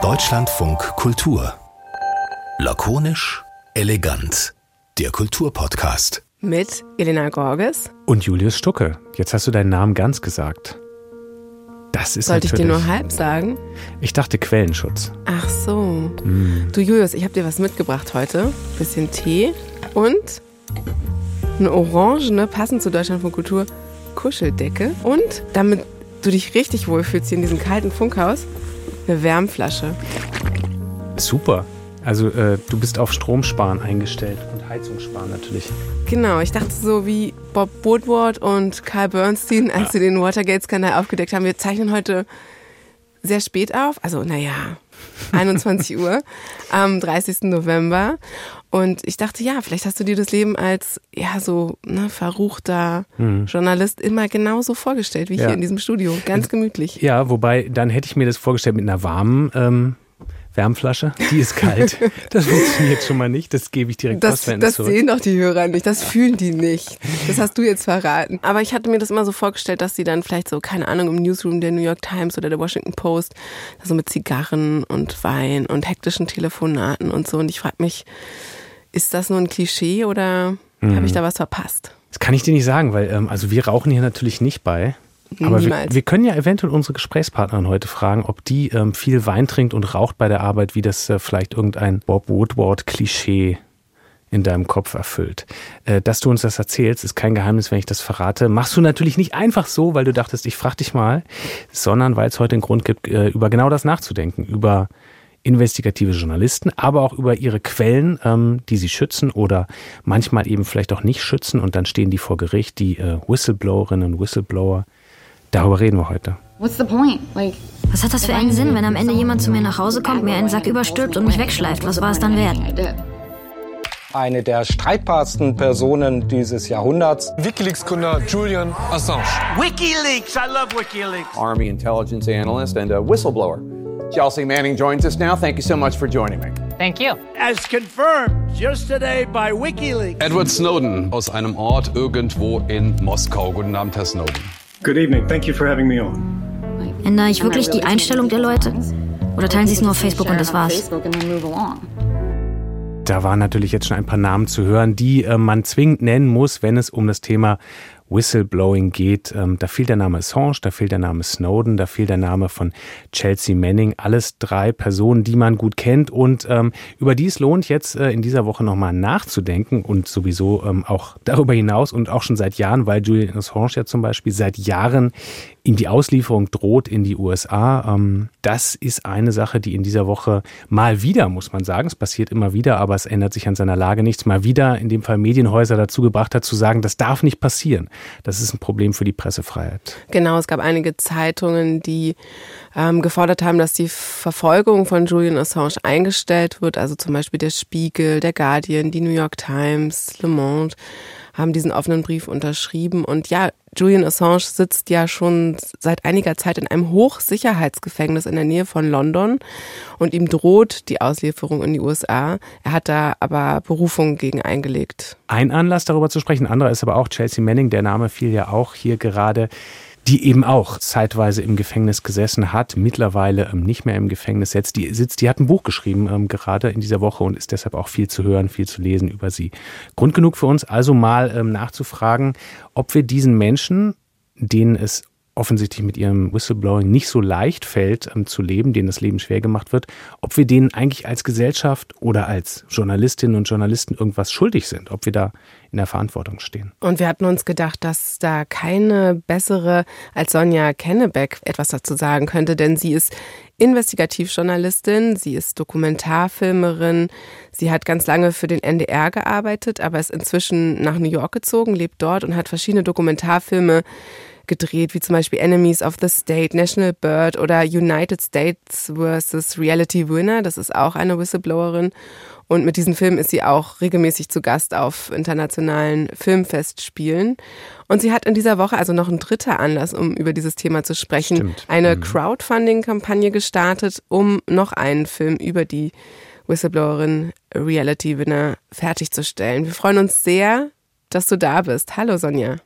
Deutschlandfunk Kultur. Lakonisch, elegant. Der Kulturpodcast. Mit Elena Gorges. Und Julius Stucke. Jetzt hast du deinen Namen ganz gesagt. Das ist Sollte ich dir nur halb sagen? Ich dachte Quellenschutz. Ach so. Du Julius, ich habe dir was mitgebracht heute. Bisschen Tee und eine orangene, passend zu Deutschland von Kultur, Kuscheldecke. Und damit du dich richtig wohlfühlst hier in diesem kalten Funkhaus, eine Wärmflasche. Super. Also äh, du bist auf Stromsparen eingestellt und Heizungssparen natürlich. Genau, ich dachte so wie Bob Woodward und Carl Bernstein, als sie den Watergate-Skandal aufgedeckt haben. Wir zeichnen heute sehr spät auf, also naja, 21 Uhr am 30. November. Und ich dachte, ja, vielleicht hast du dir das Leben als ja so ne, verruchter Journalist immer genauso vorgestellt wie Ja. hier in diesem Studio. Ganz gemütlich. Ja, wobei dann hätte ich mir das vorgestellt mit einer warmen ähm, Wärmflasche. Die ist kalt. das funktioniert schon mal nicht. Das gebe ich direkt Das, das zurück. sehen doch die Hörer nicht, das fühlen die nicht. Das hast du jetzt verraten. Aber ich hatte mir das immer so vorgestellt, dass sie dann vielleicht so, keine Ahnung, im Newsroom der New York Times oder der Washington Post, so mit Zigarren und Wein und hektischen Telefonaten und so. Und ich frage mich, ist das nur ein Klischee oder Mhm. habe ich da was verpasst? Das kann ich dir nicht sagen, weil ähm, also wir rauchen hier natürlich nicht bei. Aber wir, wir können ja eventuell unsere Gesprächspartnerin heute fragen, ob die ähm, viel Wein trinkt und raucht bei der Arbeit, wie das äh, vielleicht irgendein Bob Woodward-Klischee in deinem Kopf erfüllt. Äh, dass du uns das erzählst, ist kein Geheimnis, wenn ich das verrate. Machst du natürlich nicht einfach so, weil du dachtest, ich frag dich mal, sondern weil es heute einen Grund gibt, äh, über genau das nachzudenken, über investigative Journalisten, aber auch über ihre Quellen, ähm, die sie schützen oder manchmal eben vielleicht auch nicht schützen und dann stehen die vor Gericht, die äh, Whistleblowerinnen und Whistleblower. Darüber reden wir heute. What's the point? Like, Was hat das für einen Sinn, wenn am Ende jemand zu mir nach Hause kommt, mir einen Sack überstülpt und mich wegschleift? Was war es dann wert? Eine der streitbarsten Personen dieses Jahrhunderts. Wikileaks-Gründer Julian Assange. WikiLeaks. I love WikiLeaks. Army intelligence analyst and a whistleblower. Chelsea Manning joins us now. Thank you so much for joining me. Thank you. As confirmed just today by WikiLeaks. Edward Snowden aus einem Ort irgendwo in Moskau. Guten Abend, Herr Snowden. Good evening. Thank you for having me on. Ändere ich wirklich die Einstellung der Leute? Oder teilen sie es nur auf Facebook und das war's? Da waren natürlich jetzt schon ein paar Namen zu hören, die äh, man zwingend nennen muss, wenn es um das Thema Whistleblowing geht. Ähm, da fiel der Name Assange, da fiel der Name Snowden, da fiel der Name von Chelsea Manning. Alles drei Personen, die man gut kennt. Und ähm, über die es lohnt, jetzt äh, in dieser Woche nochmal nachzudenken und sowieso ähm, auch darüber hinaus und auch schon seit Jahren, weil Julian Assange ja zum Beispiel seit Jahren ihm die Auslieferung droht in die USA. Ähm, das ist eine Sache, die in dieser Woche mal wieder, muss man sagen, es passiert immer wieder, aber es ändert sich an seiner Lage nichts, mal wieder in dem Fall Medienhäuser dazu gebracht hat, zu sagen, das darf nicht passieren. Das ist ein Problem für die Pressefreiheit. Genau, es gab einige Zeitungen, die ähm, gefordert haben, dass die Verfolgung von Julian Assange eingestellt wird. Also zum Beispiel der Spiegel, der Guardian, die New York Times, Le Monde haben diesen offenen Brief unterschrieben. Und ja, Julian Assange sitzt ja schon seit einiger Zeit in einem Hochsicherheitsgefängnis in der Nähe von London und ihm droht die Auslieferung in die USA. Er hat da aber Berufung gegen eingelegt. Ein Anlass darüber zu sprechen, anderer ist aber auch Chelsea Manning, der Name fiel ja auch hier gerade die eben auch zeitweise im Gefängnis gesessen hat, mittlerweile ähm, nicht mehr im Gefängnis sitzt. Die, sitzt, die hat ein Buch geschrieben, ähm, gerade in dieser Woche und ist deshalb auch viel zu hören, viel zu lesen über sie. Grund genug für uns also mal ähm, nachzufragen, ob wir diesen Menschen, denen es offensichtlich mit ihrem Whistleblowing nicht so leicht fällt ähm, zu leben, denen das Leben schwer gemacht wird, ob wir denen eigentlich als Gesellschaft oder als Journalistinnen und Journalisten irgendwas schuldig sind, ob wir da in der Verantwortung stehen. Und wir hatten uns gedacht, dass da keine bessere als Sonja Kennebeck etwas dazu sagen könnte, denn sie ist Investigativjournalistin, sie ist Dokumentarfilmerin, sie hat ganz lange für den NDR gearbeitet, aber ist inzwischen nach New York gezogen, lebt dort und hat verschiedene Dokumentarfilme gedreht, wie zum Beispiel Enemies of the State, National Bird oder United States vs. Reality Winner. Das ist auch eine Whistleblowerin. Und mit diesen Filmen ist sie auch regelmäßig zu Gast auf internationalen Filmfestspielen. Und sie hat in dieser Woche also noch ein dritter Anlass, um über dieses Thema zu sprechen, Stimmt. eine Crowdfunding-Kampagne gestartet, um noch einen Film über die Whistleblowerin Reality Winner fertigzustellen. Wir freuen uns sehr, dass du da bist. Hallo Sonja.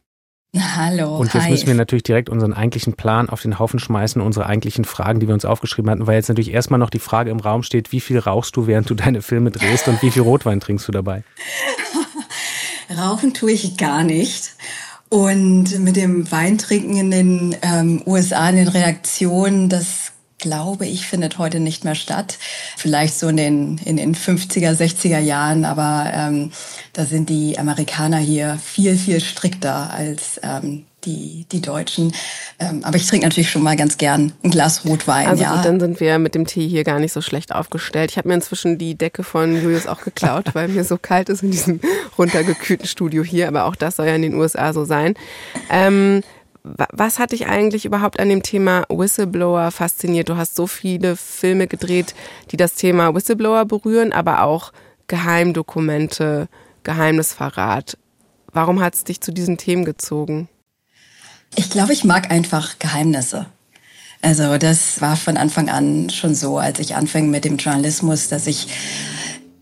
Hallo. Und jetzt hi. müssen wir natürlich direkt unseren eigentlichen Plan auf den Haufen schmeißen, unsere eigentlichen Fragen, die wir uns aufgeschrieben hatten, weil jetzt natürlich erstmal noch die Frage im Raum steht, wie viel rauchst du, während du deine Filme drehst und wie viel Rotwein trinkst du dabei? Rauchen tue ich gar nicht. Und mit dem Weintrinken in den ähm, USA, in den Reaktionen, das glaube ich, findet heute nicht mehr statt. Vielleicht so in den, in den 50er, 60er Jahren, aber ähm, da sind die Amerikaner hier viel, viel strikter als ähm, die, die Deutschen. Ähm, aber ich trinke natürlich schon mal ganz gern ein Glas Rotwein. Also ja. gut, dann sind wir mit dem Tee hier gar nicht so schlecht aufgestellt. Ich habe mir inzwischen die Decke von Julius auch geklaut, weil mir so kalt ist in diesem runtergekühlten Studio hier. Aber auch das soll ja in den USA so sein. Ähm, was hat dich eigentlich überhaupt an dem Thema Whistleblower fasziniert? Du hast so viele Filme gedreht, die das Thema Whistleblower berühren, aber auch Geheimdokumente, Geheimnisverrat. Warum hat es dich zu diesen Themen gezogen? Ich glaube, ich mag einfach Geheimnisse. Also das war von Anfang an schon so, als ich anfing mit dem Journalismus, dass ich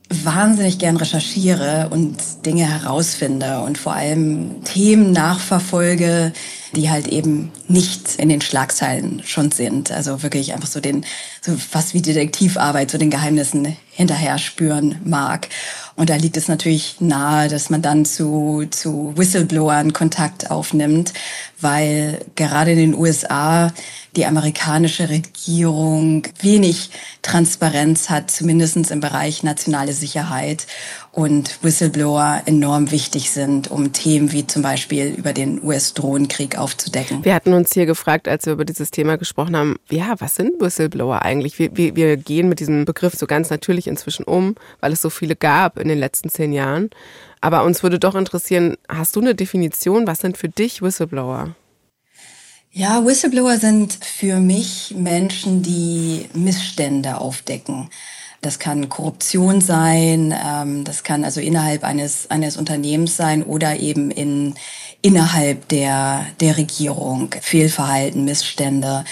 wahnsinnig gern recherchiere und Dinge herausfinde und vor allem Themen nachverfolge, die halt eben nicht in den Schlagzeilen schon sind. Also wirklich einfach so den, so fast wie Detektivarbeit, so den Geheimnissen hinterher spüren mag. Und da liegt es natürlich nahe, dass man dann zu, zu Whistleblowern Kontakt aufnimmt, weil gerade in den USA die amerikanische Regierung wenig Transparenz hat, zumindest im Bereich nationale Sicherheit und Whistleblower enorm wichtig sind, um Themen wie zum Beispiel über den US-Drohnenkrieg aufzudecken. Wir hatten uns hier gefragt, als wir über dieses Thema gesprochen haben, ja, was sind Whistleblower eigentlich? Wir, wir, wir gehen mit diesem Begriff so ganz natürlich inzwischen um, weil es so viele gab in den letzten zehn Jahren. Aber uns würde doch interessieren, hast du eine Definition, was sind für dich Whistleblower? Ja, Whistleblower sind für mich Menschen, die Missstände aufdecken. Das kann Korruption sein, ähm, das kann also innerhalb eines, eines Unternehmens sein oder eben in, innerhalb der, der Regierung. Fehlverhalten, Missstände.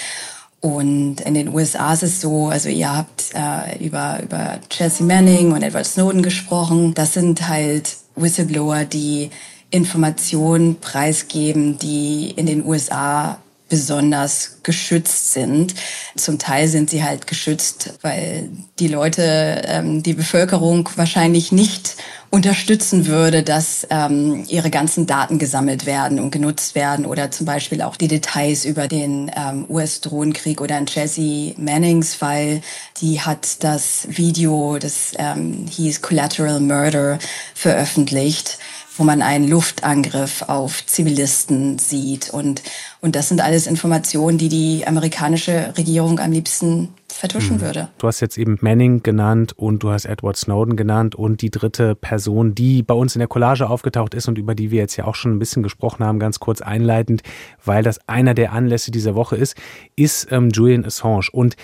Und in den USA ist es so, also ihr habt äh, über, über Chelsea Manning und Edward Snowden gesprochen. Das sind halt Whistleblower, die Informationen preisgeben, die in den USA besonders geschützt sind. Zum Teil sind sie halt geschützt, weil die Leute, ähm, die Bevölkerung wahrscheinlich nicht unterstützen würde, dass ähm, ihre ganzen Daten gesammelt werden und genutzt werden oder zum Beispiel auch die Details über den ähm, US-Drohnenkrieg oder in Chelsea Mannings Fall, die hat das Video, das ähm, hieß Collateral Murder, veröffentlicht wo man einen Luftangriff auf Zivilisten sieht. Und, und das sind alles Informationen, die die amerikanische Regierung am liebsten vertuschen mhm. würde. Du hast jetzt eben Manning genannt und du hast Edward Snowden genannt und die dritte Person, die bei uns in der Collage aufgetaucht ist und über die wir jetzt ja auch schon ein bisschen gesprochen haben, ganz kurz einleitend, weil das einer der Anlässe dieser Woche ist, ist ähm, Julian Assange. Und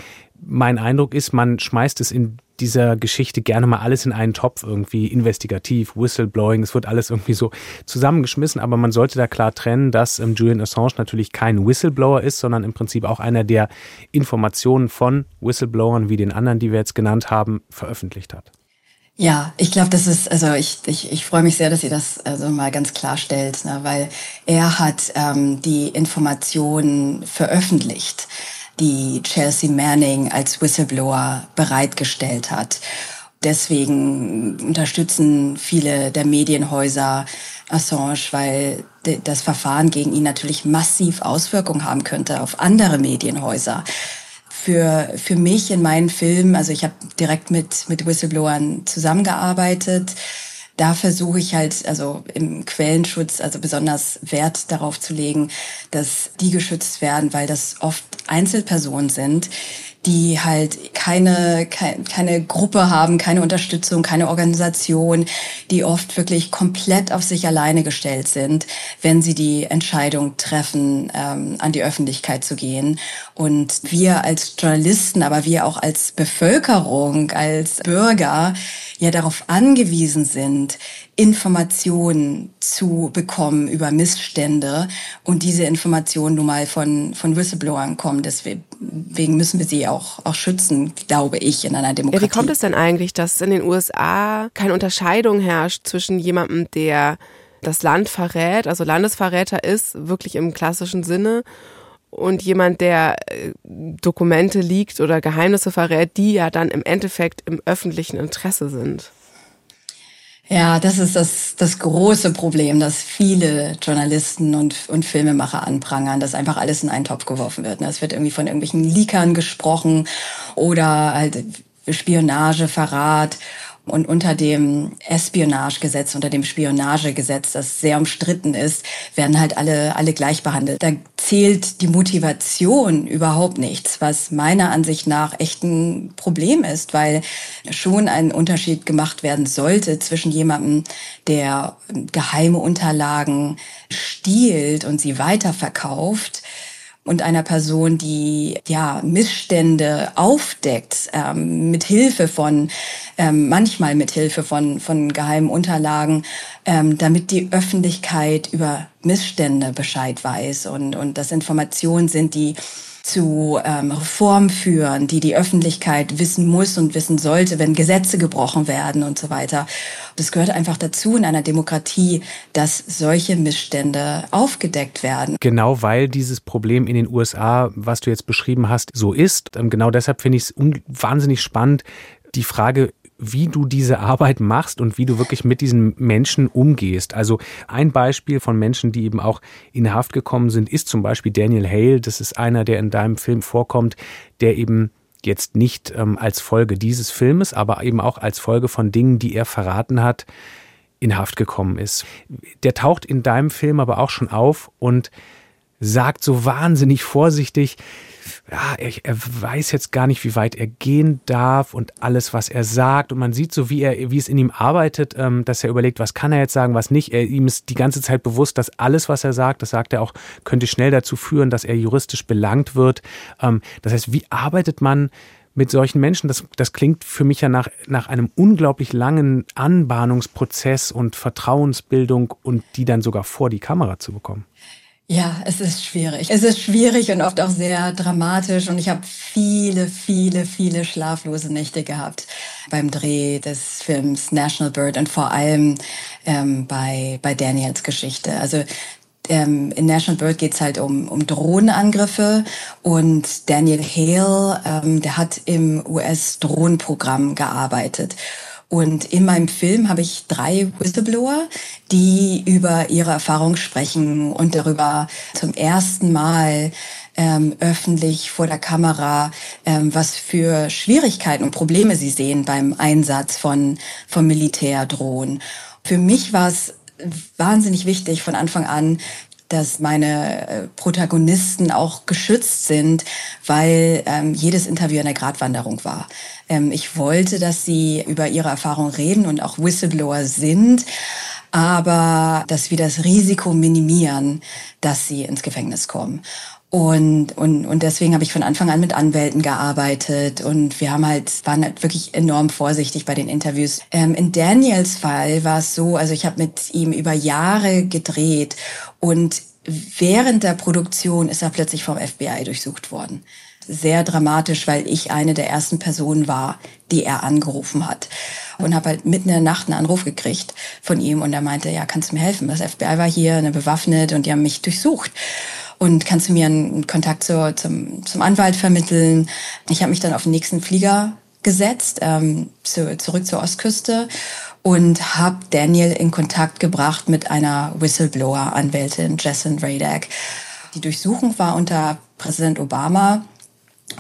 mein Eindruck ist, man schmeißt es in dieser Geschichte gerne mal alles in einen Topf irgendwie investigativ, Whistleblowing, es wird alles irgendwie so zusammengeschmissen, aber man sollte da klar trennen, dass ähm, Julian Assange natürlich kein Whistleblower ist, sondern im Prinzip auch einer, der Informationen von Whistleblowern wie den anderen, die wir jetzt genannt haben, veröffentlicht hat. Ja, ich glaube, das ist, also ich, ich, ich freue mich sehr, dass ihr das also mal ganz klarstellt, ne, weil er hat ähm, die Informationen veröffentlicht die Chelsea Manning als Whistleblower bereitgestellt hat. Deswegen unterstützen viele der Medienhäuser Assange, weil das Verfahren gegen ihn natürlich massiv Auswirkungen haben könnte auf andere Medienhäuser. Für, für mich in meinen Filmen, also ich habe direkt mit, mit Whistleblowern zusammengearbeitet, da versuche ich halt, also im Quellenschutz, also besonders Wert darauf zu legen, dass die geschützt werden, weil das oft Einzelpersonen sind, die halt keine, keine, keine Gruppe haben, keine Unterstützung, keine Organisation, die oft wirklich komplett auf sich alleine gestellt sind, wenn sie die Entscheidung treffen, ähm, an die Öffentlichkeit zu gehen. Und wir als Journalisten, aber wir auch als Bevölkerung, als Bürger ja darauf angewiesen sind, Informationen zu bekommen über Missstände und diese Informationen nun mal von, von Whistleblowern kommen. Deswegen müssen wir sie auch, auch schützen, glaube ich, in einer Demokratie. Ja, wie kommt es denn eigentlich, dass in den USA keine Unterscheidung herrscht zwischen jemandem, der das Land verrät, also Landesverräter ist, wirklich im klassischen Sinne. Und jemand, der äh, Dokumente liegt oder Geheimnisse verrät, die ja dann im Endeffekt im öffentlichen Interesse sind. Ja, das ist das, das große Problem, das viele Journalisten und, und Filmemacher anprangern, dass einfach alles in einen Topf geworfen wird. Ne? Es wird irgendwie von irgendwelchen Leakern gesprochen oder halt Spionage, Verrat und unter dem Espionagegesetz, unter dem Spionagegesetz, das sehr umstritten ist, werden halt alle, alle gleich behandelt. Da zählt die Motivation überhaupt nichts, was meiner Ansicht nach echt ein Problem ist, weil schon ein Unterschied gemacht werden sollte zwischen jemandem, der geheime Unterlagen stiehlt und sie weiterverkauft, und einer Person, die ja Missstände aufdeckt, ähm, mit Hilfe von ähm, manchmal mit Hilfe von von geheimen Unterlagen, ähm, damit die Öffentlichkeit über Missstände Bescheid weiß. Und und das Informationen sind, die zu ähm, Reform führen, die die Öffentlichkeit wissen muss und wissen sollte, wenn Gesetze gebrochen werden und so weiter. Das gehört einfach dazu in einer Demokratie, dass solche Missstände aufgedeckt werden. Genau weil dieses Problem in den USA, was du jetzt beschrieben hast, so ist. Ähm, genau deshalb finde ich es wahnsinnig spannend, die Frage wie du diese Arbeit machst und wie du wirklich mit diesen Menschen umgehst. Also ein Beispiel von Menschen, die eben auch in Haft gekommen sind, ist zum Beispiel Daniel Hale. Das ist einer, der in deinem Film vorkommt, der eben jetzt nicht ähm, als Folge dieses Filmes, aber eben auch als Folge von Dingen, die er verraten hat, in Haft gekommen ist. Der taucht in deinem Film aber auch schon auf und sagt so wahnsinnig vorsichtig, ja, er, er, weiß jetzt gar nicht, wie weit er gehen darf und alles, was er sagt. Und man sieht so, wie er, wie es in ihm arbeitet, ähm, dass er überlegt, was kann er jetzt sagen, was nicht. Er, ihm ist die ganze Zeit bewusst, dass alles, was er sagt, das sagt er auch, könnte schnell dazu führen, dass er juristisch belangt wird. Ähm, das heißt, wie arbeitet man mit solchen Menschen? Das, das klingt für mich ja nach, nach einem unglaublich langen Anbahnungsprozess und Vertrauensbildung und die dann sogar vor die Kamera zu bekommen. Ja, es ist schwierig. Es ist schwierig und oft auch sehr dramatisch und ich habe viele, viele, viele schlaflose Nächte gehabt beim Dreh des Films National Bird und vor allem ähm, bei, bei Daniels Geschichte. Also ähm, in National Bird geht's halt um, um Drohnenangriffe und Daniel Hale, ähm, der hat im US-Drohnenprogramm gearbeitet. Und in meinem Film habe ich drei Whistleblower, die über ihre Erfahrung sprechen und darüber zum ersten Mal ähm, öffentlich vor der Kamera, ähm, was für Schwierigkeiten und Probleme sie sehen beim Einsatz von, von Militärdrohnen. Für mich war es wahnsinnig wichtig von Anfang an, dass meine äh, Protagonisten auch geschützt sind, weil ähm, jedes Interview eine Gratwanderung war. Ähm, ich wollte, dass sie über ihre Erfahrung reden und auch Whistleblower sind, aber dass wir das Risiko minimieren, dass sie ins Gefängnis kommen. Und, und, und deswegen habe ich von Anfang an mit Anwälten gearbeitet und wir haben halt, waren halt wirklich enorm vorsichtig bei den Interviews. Ähm, in Daniels Fall war es so, also ich habe mit ihm über Jahre gedreht und während der Produktion ist er plötzlich vom FBI durchsucht worden. Sehr dramatisch, weil ich eine der ersten Personen war, die er angerufen hat. Und habe halt mitten in der Nacht einen Anruf gekriegt von ihm und er meinte, ja, kannst du mir helfen? Das FBI war hier, eine bewaffnet und die haben mich durchsucht und kannst du mir einen Kontakt zur, zum, zum Anwalt vermitteln? Ich habe mich dann auf den nächsten Flieger gesetzt, ähm, zu, zurück zur Ostküste und habe Daniel in Kontakt gebracht mit einer Whistleblower-Anwältin, Jessin Radak. Die Durchsuchung war unter Präsident Obama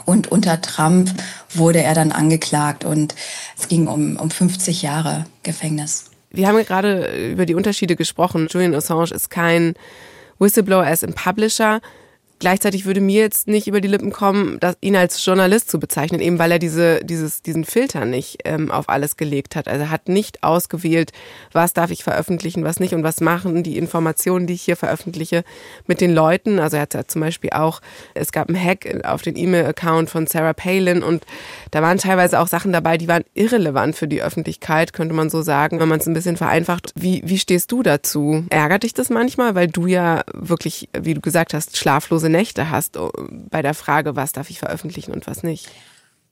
und unter Trump wurde er dann angeklagt und es ging um, um 50 Jahre Gefängnis. Wir haben gerade über die Unterschiede gesprochen. Julian Assange ist kein Whistleblower, er ist ein Publisher. Gleichzeitig würde mir jetzt nicht über die Lippen kommen, das, ihn als Journalist zu bezeichnen, eben weil er diese, dieses, diesen Filter nicht ähm, auf alles gelegt hat. Also er hat nicht ausgewählt, was darf ich veröffentlichen, was nicht und was machen die Informationen, die ich hier veröffentliche, mit den Leuten. Also er hat ja zum Beispiel auch, es gab einen Hack auf den E-Mail-Account von Sarah Palin und da waren teilweise auch Sachen dabei, die waren irrelevant für die Öffentlichkeit, könnte man so sagen, wenn man es ein bisschen vereinfacht. Wie, wie stehst du dazu? Ärgert dich das manchmal, weil du ja wirklich, wie du gesagt hast, schlaflose Nächte hast oh, bei der Frage, was darf ich veröffentlichen und was nicht?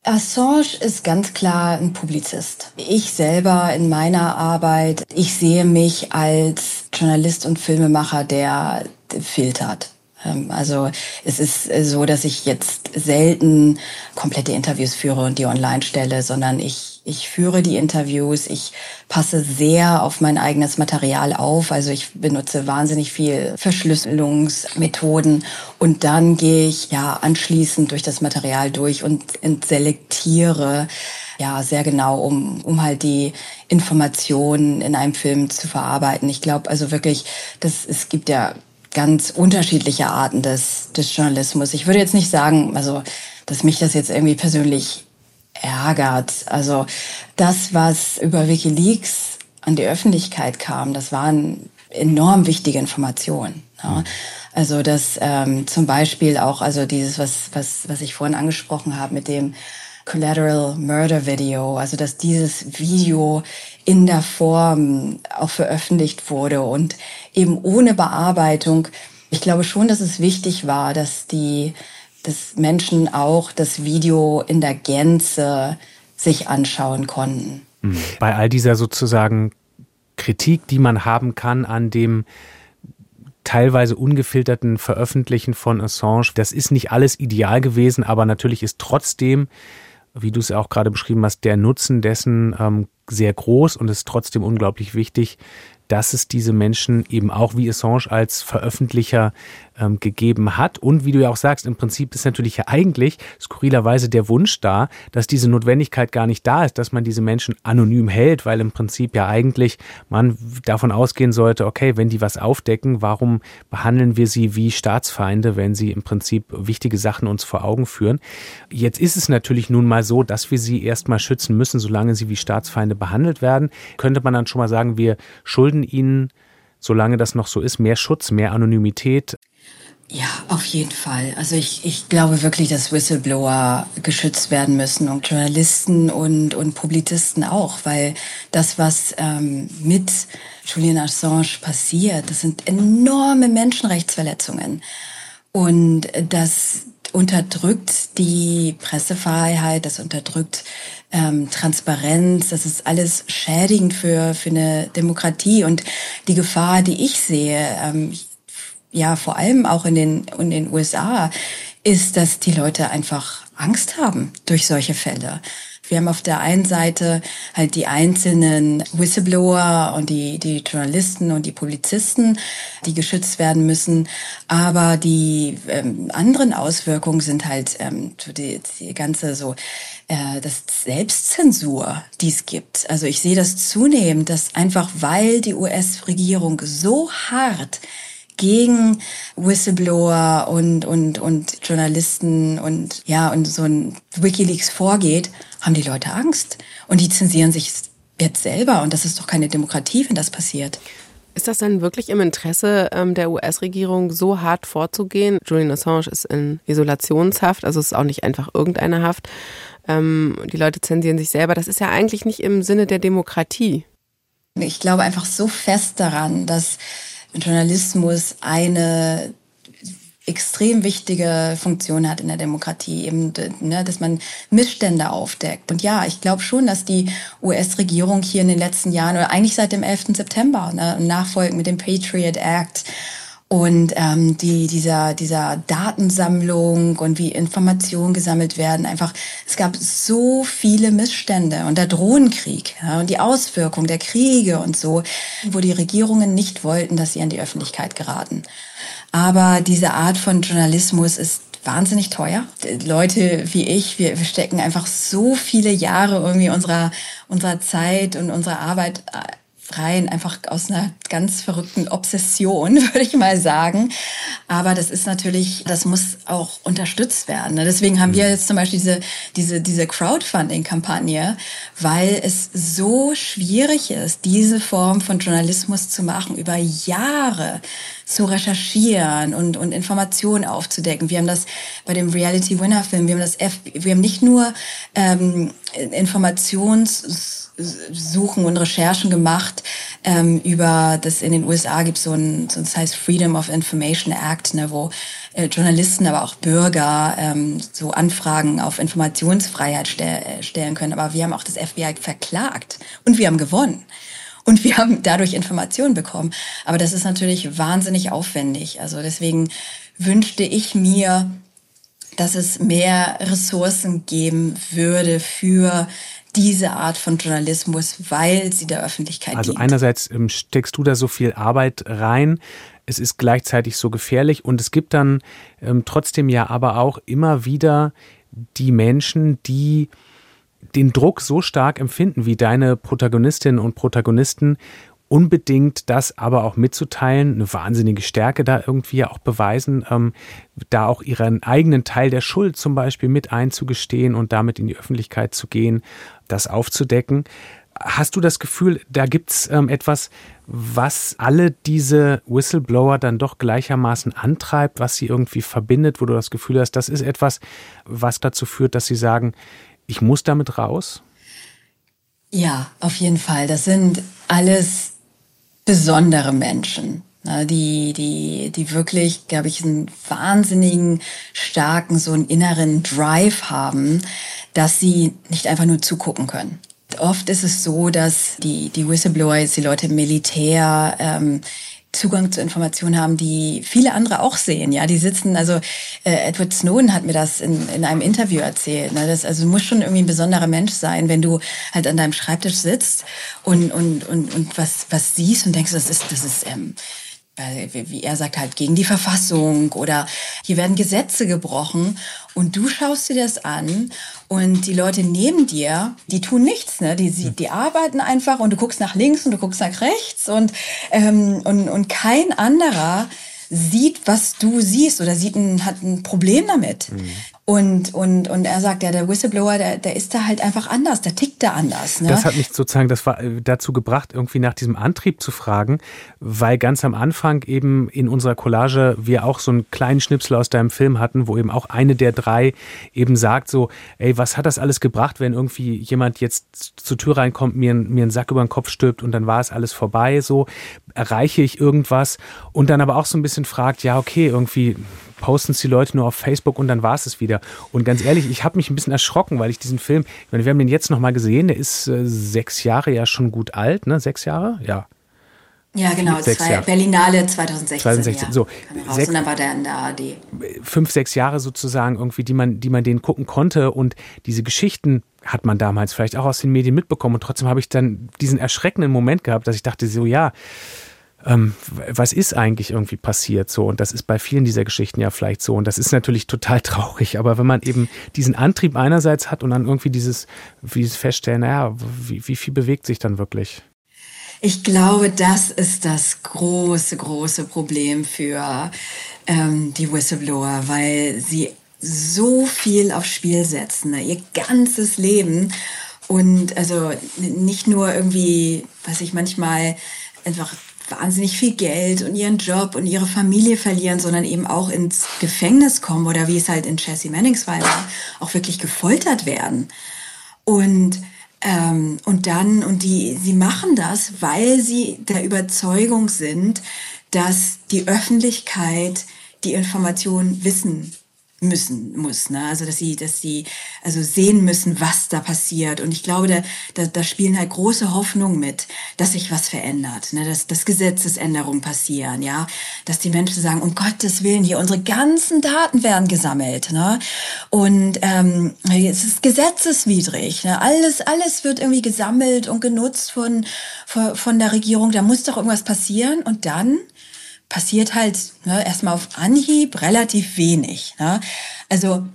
Assange ist ganz klar ein Publizist. Ich selber in meiner Arbeit, ich sehe mich als Journalist und Filmemacher, der filtert. Ähm, also es ist so, dass ich jetzt selten komplette Interviews führe und die online stelle, sondern ich ich führe die Interviews, ich passe sehr auf mein eigenes Material auf, also ich benutze wahnsinnig viel Verschlüsselungsmethoden. Und dann gehe ich ja anschließend durch das Material durch und selektiere ja sehr genau, um, um halt die Informationen in einem Film zu verarbeiten. Ich glaube also wirklich, dass es gibt ja ganz unterschiedliche Arten des, des Journalismus. Ich würde jetzt nicht sagen, also dass mich das jetzt irgendwie persönlich ärgert. Also das, was über Wikileaks an die Öffentlichkeit kam, das waren enorm wichtige Informationen. Ja. Also das ähm, zum Beispiel auch, also dieses, was, was, was ich vorhin angesprochen habe mit dem Collateral Murder Video, also dass dieses Video in der Form auch veröffentlicht wurde und eben ohne Bearbeitung. Ich glaube schon, dass es wichtig war, dass die dass Menschen auch das Video in der Gänze sich anschauen konnten. Hm. Bei all dieser sozusagen Kritik, die man haben kann an dem teilweise ungefilterten Veröffentlichen von Assange, das ist nicht alles ideal gewesen, aber natürlich ist trotzdem, wie du es auch gerade beschrieben hast, der Nutzen dessen ähm, sehr groß und ist trotzdem unglaublich wichtig, dass es diese Menschen eben auch wie Assange als Veröffentlicher ähm, gegeben hat. Und wie du ja auch sagst, im Prinzip ist natürlich ja eigentlich skurrilerweise der Wunsch da, dass diese Notwendigkeit gar nicht da ist, dass man diese Menschen anonym hält, weil im Prinzip ja eigentlich man davon ausgehen sollte, okay, wenn die was aufdecken, warum behandeln wir sie wie Staatsfeinde, wenn sie im Prinzip wichtige Sachen uns vor Augen führen. Jetzt ist es natürlich nun mal so, dass wir sie erstmal schützen müssen, solange sie wie Staatsfeinde behandelt werden. Könnte man dann schon mal sagen, wir schulden ihnen solange das noch so ist, mehr Schutz, mehr Anonymität. Ja, auf jeden Fall. Also ich, ich glaube wirklich, dass Whistleblower geschützt werden müssen und Journalisten und, und Publizisten auch, weil das, was ähm, mit Julian Assange passiert, das sind enorme Menschenrechtsverletzungen. Und das unterdrückt die Pressefreiheit, das unterdrückt ähm, Transparenz, das ist alles schädigend für, für eine Demokratie. Und die Gefahr, die ich sehe, ähm, ja vor allem auch in den, in den USA, ist, dass die Leute einfach Angst haben durch solche Fälle. Wir haben auf der einen Seite halt die einzelnen Whistleblower und die, die Journalisten und die Polizisten, die geschützt werden müssen. Aber die ähm, anderen Auswirkungen sind halt ähm, die, die ganze so äh, das Selbstzensur, die es gibt. Also ich sehe das zunehmend, dass einfach weil die US-Regierung so hart gegen Whistleblower und, und, und Journalisten und, ja, und so ein Wikileaks vorgeht, haben die Leute Angst. Und die zensieren sich jetzt selber. Und das ist doch keine Demokratie, wenn das passiert. Ist das denn wirklich im Interesse ähm, der US-Regierung, so hart vorzugehen? Julian Assange ist in Isolationshaft, also es ist auch nicht einfach irgendeine Haft. Ähm, die Leute zensieren sich selber. Das ist ja eigentlich nicht im Sinne der Demokratie. Ich glaube einfach so fest daran, dass Journalismus eine extrem wichtige Funktion hat in der Demokratie, eben, ne, dass man Missstände aufdeckt. Und ja, ich glaube schon, dass die US-Regierung hier in den letzten Jahren oder eigentlich seit dem 11. September, ne, nachfolgend mit dem Patriot Act und ähm, die, dieser, dieser Datensammlung und wie Informationen gesammelt werden. Einfach, es gab so viele Missstände und der Drohnenkrieg ja, und die Auswirkungen der Kriege und so, wo die Regierungen nicht wollten, dass sie an die Öffentlichkeit geraten. Aber diese Art von Journalismus ist wahnsinnig teuer. Leute wie ich, wir, wir stecken einfach so viele Jahre irgendwie unserer, unserer Zeit und unserer Arbeit rein, einfach aus einer ganz verrückten Obsession, würde ich mal sagen. Aber das ist natürlich, das muss auch unterstützt werden. Ne? Deswegen haben wir mhm. jetzt zum Beispiel diese, diese, diese Crowdfunding-Kampagne, weil es so schwierig ist, diese Form von Journalismus zu machen, über Jahre zu recherchieren und, und Informationen aufzudecken. Wir haben das bei dem Reality Winner Film, wir haben das F, wir haben nicht nur ähm, Informations Suchen und Recherchen gemacht ähm, über das in den USA gibt so ein, so das heißt Freedom of Information Act, ne, wo äh, Journalisten, aber auch Bürger ähm, so Anfragen auf Informationsfreiheit stell, äh, stellen können. Aber wir haben auch das FBI verklagt und wir haben gewonnen. Und wir haben dadurch Informationen bekommen. Aber das ist natürlich wahnsinnig aufwendig. Also deswegen wünschte ich mir, dass es mehr Ressourcen geben würde für diese Art von Journalismus, weil sie der Öffentlichkeit Also dient. einerseits ähm, steckst du da so viel Arbeit rein, es ist gleichzeitig so gefährlich. Und es gibt dann ähm, trotzdem ja aber auch immer wieder die Menschen, die den Druck so stark empfinden wie deine Protagonistinnen und Protagonisten unbedingt das aber auch mitzuteilen, eine wahnsinnige Stärke da irgendwie auch beweisen, ähm, da auch ihren eigenen Teil der Schuld zum Beispiel mit einzugestehen und damit in die Öffentlichkeit zu gehen, das aufzudecken. Hast du das Gefühl, da gibt's ähm, etwas, was alle diese Whistleblower dann doch gleichermaßen antreibt, was sie irgendwie verbindet, wo du das Gefühl hast, das ist etwas, was dazu führt, dass sie sagen, ich muss damit raus? Ja, auf jeden Fall. Das sind alles besondere Menschen, ne, die, die, die wirklich, glaube ich, einen wahnsinnigen, starken, so einen inneren Drive haben, dass sie nicht einfach nur zugucken können. Oft ist es so, dass die, die Whistleblower, die Leute im Militär, ähm, Zugang zu Informationen haben, die viele andere auch sehen. Ja, die sitzen, also äh, Edward Snowden hat mir das in, in einem Interview erzählt. Ne? Das, also du musst schon irgendwie ein besonderer Mensch sein, wenn du halt an deinem Schreibtisch sitzt und, und, und, und was, was siehst und denkst, das ist, das ist ähm, wie er sagt, halt gegen die Verfassung oder hier werden Gesetze gebrochen und du schaust dir das an und die Leute neben dir, die tun nichts, ne? Die, die arbeiten einfach und du guckst nach links und du guckst nach rechts und, ähm, und, und kein anderer sieht, was du siehst oder sieht ein, hat ein Problem damit. Mhm. Und, und, und er sagt, ja, der Whistleblower, der, der ist da halt einfach anders, der tickt da anders. Ne? Das hat mich sozusagen das war äh, dazu gebracht, irgendwie nach diesem Antrieb zu fragen, weil ganz am Anfang eben in unserer Collage wir auch so einen kleinen Schnipsel aus deinem Film hatten, wo eben auch eine der drei eben sagt so, ey, was hat das alles gebracht, wenn irgendwie jemand jetzt zur Tür reinkommt, mir, mir einen Sack über den Kopf stülpt und dann war es alles vorbei, so erreiche ich irgendwas und dann aber auch so ein bisschen fragt, ja, okay, irgendwie posten es die Leute nur auf Facebook und dann war es es wieder. Und ganz ehrlich, ich habe mich ein bisschen erschrocken, weil ich diesen Film, ich meine, wir haben den jetzt nochmal gesehen, der ist äh, sechs Jahre ja schon gut alt, ne? Sechs Jahre? Ja. Ja, genau, zwei, Berlinale 2016. 2016, ja. so. Sechs, und dann war der in der ARD. Fünf, sechs Jahre sozusagen irgendwie, die man, die man den gucken konnte und diese Geschichten hat man damals vielleicht auch aus den Medien mitbekommen und trotzdem habe ich dann diesen erschreckenden Moment gehabt, dass ich dachte so, ja, ähm, was ist eigentlich irgendwie passiert so? Und das ist bei vielen dieser Geschichten ja vielleicht so. Und das ist natürlich total traurig, aber wenn man eben diesen Antrieb einerseits hat und dann irgendwie dieses, wie feststellen, naja, wie, wie viel bewegt sich dann wirklich? Ich glaube, das ist das große, große Problem für ähm, die Whistleblower, weil sie so viel aufs Spiel setzen, ne? ihr ganzes Leben und also nicht nur irgendwie, was ich manchmal einfach wahnsinnig viel Geld und ihren Job und ihre Familie verlieren, sondern eben auch ins Gefängnis kommen oder wie es halt in Chelsea Mannings Fall war, auch wirklich gefoltert werden. Und ähm, und dann, und die, sie machen das, weil sie der Überzeugung sind, dass die Öffentlichkeit die Information wissen müssen muss, ne? Also dass sie, dass sie also sehen müssen, was da passiert. Und ich glaube, da, da, da spielen halt große Hoffnungen mit, dass sich was verändert, ne? dass, dass Gesetzesänderungen passieren, ja, dass die Menschen sagen, um Gottes Willen, hier unsere ganzen Daten werden gesammelt, ne? Und ähm, es ist gesetzeswidrig, ne? Alles, alles wird irgendwie gesammelt und genutzt von, von, von der Regierung. Da muss doch irgendwas passieren. Und dann passiert halt ne, erstmal auf Anhieb relativ wenig. Ne? Also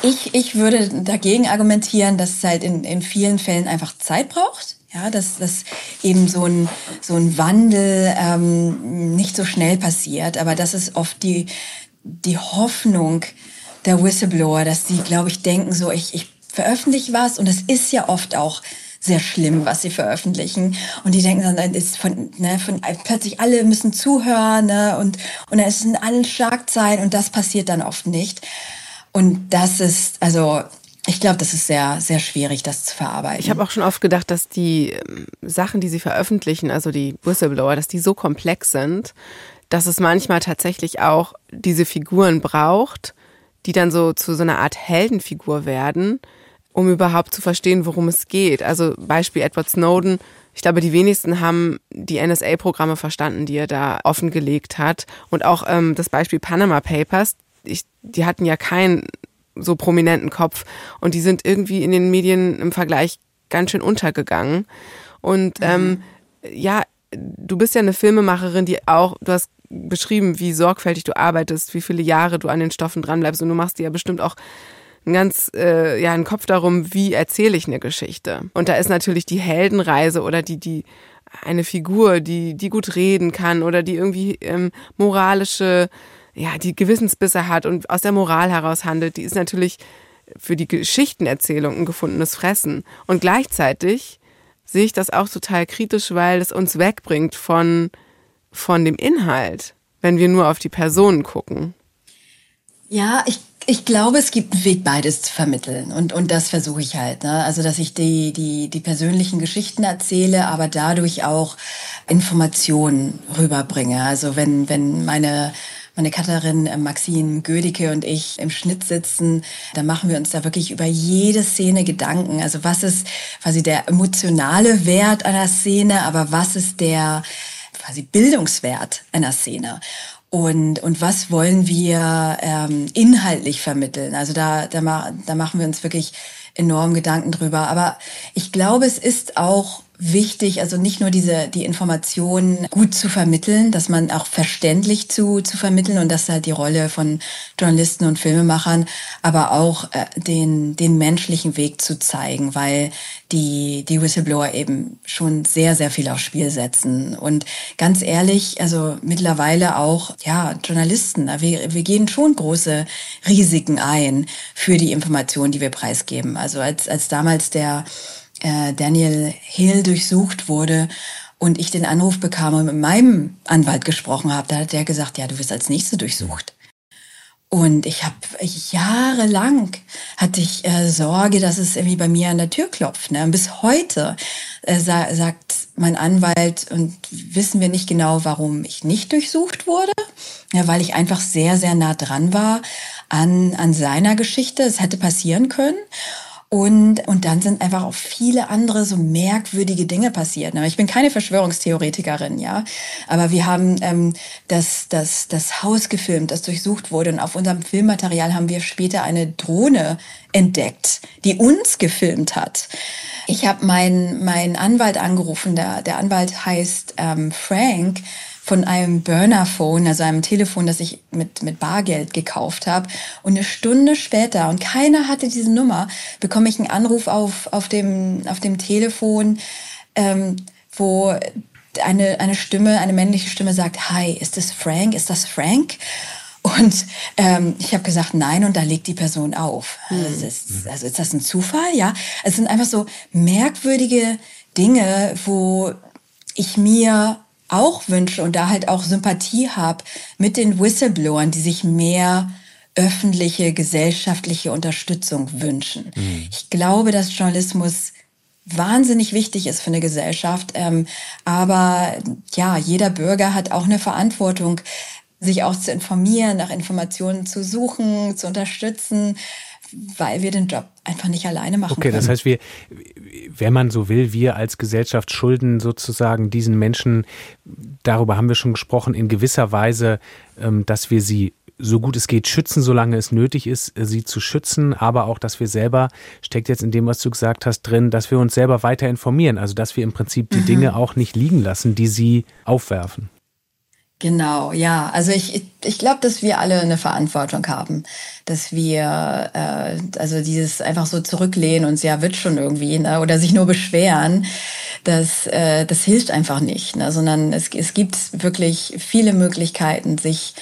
ich, ich würde dagegen argumentieren, dass es halt in, in vielen Fällen einfach Zeit braucht. Ja, dass, dass eben so ein, so ein Wandel ähm, nicht so schnell passiert. Aber das ist oft die, die Hoffnung der Whistleblower, dass sie, glaube ich, denken so, ich, ich veröffentliche was und es ist ja oft auch sehr schlimm, was sie veröffentlichen. Und die denken dann, ist von, ne, von plötzlich alle müssen zuhören ne, und, und dann ist in allen Schlagzeilen und das passiert dann oft nicht. Und das ist, also ich glaube, das ist sehr, sehr schwierig, das zu verarbeiten. Ich habe auch schon oft gedacht, dass die ähm, Sachen, die sie veröffentlichen, also die Whistleblower, dass die so komplex sind, dass es manchmal tatsächlich auch diese Figuren braucht, die dann so zu so einer Art Heldenfigur werden, um überhaupt zu verstehen, worum es geht. Also Beispiel Edward Snowden. Ich glaube, die wenigsten haben die NSA-Programme verstanden, die er da offengelegt hat. Und auch ähm, das Beispiel Panama Papers. Ich, die hatten ja keinen so prominenten Kopf und die sind irgendwie in den Medien im Vergleich ganz schön untergegangen. Und mhm. ähm, ja, du bist ja eine Filmemacherin, die auch, du hast beschrieben, wie sorgfältig du arbeitest, wie viele Jahre du an den Stoffen dranbleibst und du machst dir ja bestimmt auch einen ganz äh, ja einen Kopf darum, wie erzähle ich eine Geschichte. Und da ist natürlich die Heldenreise oder die die eine Figur, die die gut reden kann oder die irgendwie ähm, moralische ja die Gewissensbisse hat und aus der Moral heraus handelt, die ist natürlich für die Geschichtenerzählung ein gefundenes Fressen. Und gleichzeitig sehe ich das auch total kritisch, weil es uns wegbringt von, von dem Inhalt, wenn wir nur auf die Personen gucken. Ja, ich, ich glaube, es gibt einen Weg, beides zu vermitteln. Und, und das versuche ich halt. Ne? Also, dass ich die, die, die persönlichen Geschichten erzähle, aber dadurch auch Informationen rüberbringe. Also, wenn, wenn meine meine Cutterin äh, Maxine Gödicke und ich im Schnitt sitzen, da machen wir uns da wirklich über jede Szene Gedanken. Also was ist quasi der emotionale Wert einer Szene, aber was ist der quasi Bildungswert einer Szene? Und, und was wollen wir ähm, inhaltlich vermitteln? Also da, da, da machen wir uns wirklich enorm Gedanken drüber. Aber ich glaube, es ist auch wichtig, also nicht nur diese, die Informationen gut zu vermitteln, dass man auch verständlich zu, zu vermitteln und das ist halt die Rolle von Journalisten und Filmemachern, aber auch äh, den, den menschlichen Weg zu zeigen, weil die, die Whistleblower eben schon sehr, sehr viel aufs Spiel setzen. Und ganz ehrlich, also mittlerweile auch, ja, Journalisten, wir, wir gehen schon große Risiken ein für die Informationen, die wir preisgeben. Also als, als damals der äh, Daniel Hill durchsucht wurde und ich den Anruf bekam und mit meinem Anwalt gesprochen habe, da hat der gesagt, ja, du wirst als Nächste durchsucht. Und ich habe jahrelang hatte ich äh, Sorge, dass es irgendwie bei mir an der Tür klopft. Ne? Und bis heute äh, sa sagt mein Anwalt und wissen wir nicht genau, warum ich nicht durchsucht wurde, ja, weil ich einfach sehr, sehr nah dran war an, an seiner Geschichte. Es hätte passieren können. Und, und dann sind einfach auch viele andere so merkwürdige Dinge passiert. Ich bin keine Verschwörungstheoretikerin, ja. Aber wir haben ähm, das, das, das Haus gefilmt, das durchsucht wurde. Und auf unserem Filmmaterial haben wir später eine Drohne entdeckt, die uns gefilmt hat. Ich habe meinen mein Anwalt angerufen. Der, der Anwalt heißt ähm, Frank von einem Burner-Phone, also einem Telefon, das ich mit, mit Bargeld gekauft habe. Und eine Stunde später, und keiner hatte diese Nummer, bekomme ich einen Anruf auf, auf, dem, auf dem Telefon, ähm, wo eine, eine Stimme, eine männliche Stimme sagt, Hi, ist das Frank? Ist das Frank? Und ähm, ich habe gesagt, nein, und da legt die Person auf. Also, ist, also ist das ein Zufall? Ja. Es sind einfach so merkwürdige Dinge, wo ich mir auch wünsche und da halt auch Sympathie habe mit den Whistleblowern, die sich mehr öffentliche, gesellschaftliche Unterstützung wünschen. Mhm. Ich glaube, dass Journalismus wahnsinnig wichtig ist für eine Gesellschaft. Ähm, aber ja, jeder Bürger hat auch eine Verantwortung, sich auch zu informieren, nach Informationen zu suchen, zu unterstützen weil wir den Job einfach nicht alleine machen okay, können. Okay, das heißt, wir, wenn man so will, wir als Gesellschaft schulden sozusagen diesen Menschen, darüber haben wir schon gesprochen, in gewisser Weise, ähm, dass wir sie so gut es geht schützen, solange es nötig ist, sie zu schützen, aber auch, dass wir selber, steckt jetzt in dem, was du gesagt hast, drin, dass wir uns selber weiter informieren, also dass wir im Prinzip die mhm. Dinge auch nicht liegen lassen, die sie aufwerfen. Genau, ja. Also ich, ich glaube, dass wir alle eine Verantwortung haben, dass wir äh, also dieses einfach so zurücklehnen und ja wird schon irgendwie ne? oder sich nur beschweren, das äh, das hilft einfach nicht, ne? sondern es, es gibt wirklich viele Möglichkeiten, sich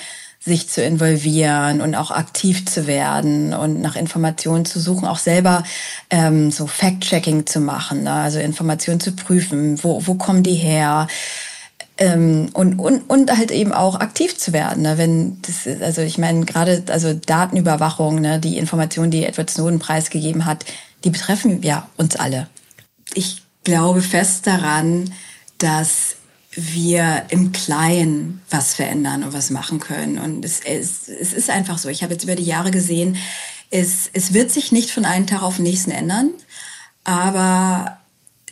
sich zu involvieren und auch aktiv zu werden und nach Informationen zu suchen, auch selber ähm, so Fact-Checking zu machen, ne? also Informationen zu prüfen, wo, wo kommen die her, ähm, und, und, und halt eben auch aktiv zu werden. Ne? Wenn das, also ich meine, gerade also Datenüberwachung, ne, die Informationen, die Edward Snowden preisgegeben hat, die betreffen ja uns alle. Ich glaube fest daran, dass wir im Kleinen was verändern und was machen können. Und es, es, es ist einfach so. Ich habe jetzt über die Jahre gesehen, es, es wird sich nicht von einem Tag auf den nächsten ändern, aber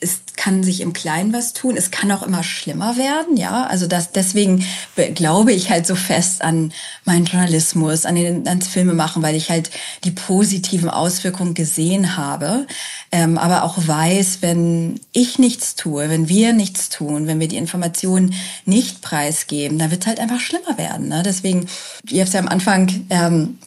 es kann sich im Kleinen was tun. Es kann auch immer schlimmer werden, ja. Also das, deswegen glaube ich halt so fest an meinen Journalismus, an den, ans Filme machen, weil ich halt die positiven Auswirkungen gesehen habe. Ähm, aber auch weiß, wenn ich nichts tue, wenn wir nichts tun, wenn wir die Informationen nicht preisgeben, dann wird es halt einfach schlimmer werden. Ne? Deswegen, ihr habt ja am Anfang ähm,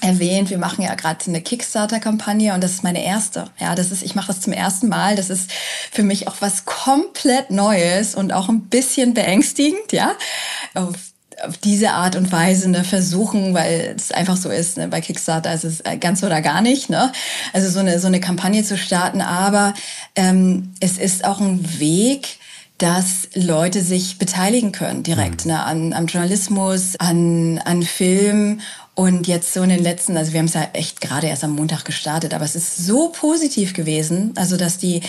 erwähnt, wir machen ja gerade eine Kickstarter-Kampagne und das ist meine erste. Ja, das ist, ich mache das zum ersten Mal. Das ist für mich auch was komplett Neues und auch ein bisschen beängstigend, ja. Auf, auf diese Art und Weise ne, versuchen, weil es einfach so ist, ne, bei Kickstarter ist es äh, ganz oder gar nicht, ne? Also so eine, so eine Kampagne zu starten, aber ähm, es ist auch ein Weg, dass Leute sich beteiligen können direkt mhm. ne, an, am Journalismus, an, an Film und jetzt so in den letzten, also wir haben es ja echt gerade erst am Montag gestartet, aber es ist so positiv gewesen, also dass die,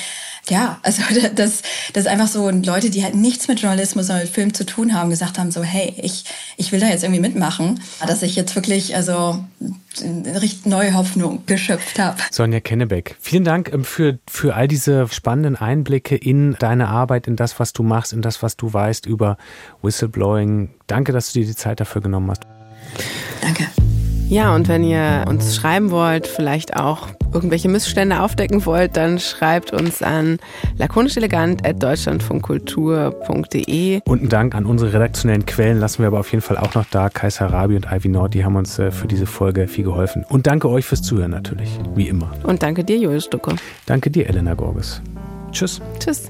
ja, also dass, dass einfach so Leute, die halt nichts mit Journalismus oder mit Film zu tun haben, gesagt haben, so hey, ich, ich will da jetzt irgendwie mitmachen, dass ich jetzt wirklich also richtig neue Hoffnung geschöpft habe. Sonja Kennebeck, vielen Dank ähm, für, für all diese spannenden Einblicke in deine Arbeit, in das, was du machst, in das, was du weißt über Whistleblowing. Danke, dass du dir die Zeit dafür genommen hast. Danke. Ja, und wenn ihr uns schreiben wollt, vielleicht auch irgendwelche Missstände aufdecken wollt, dann schreibt uns an lakonischelegant.deutschlandfunkkultur.de. Und einen Dank an unsere redaktionellen Quellen lassen wir aber auf jeden Fall auch noch da. Kaiser Rabi und Ivy Nord, die haben uns äh, für diese Folge viel geholfen. Und danke euch fürs Zuhören natürlich, wie immer. Und danke dir, Julius Stucke. Danke dir, Elena Gorges. Tschüss. Tschüss.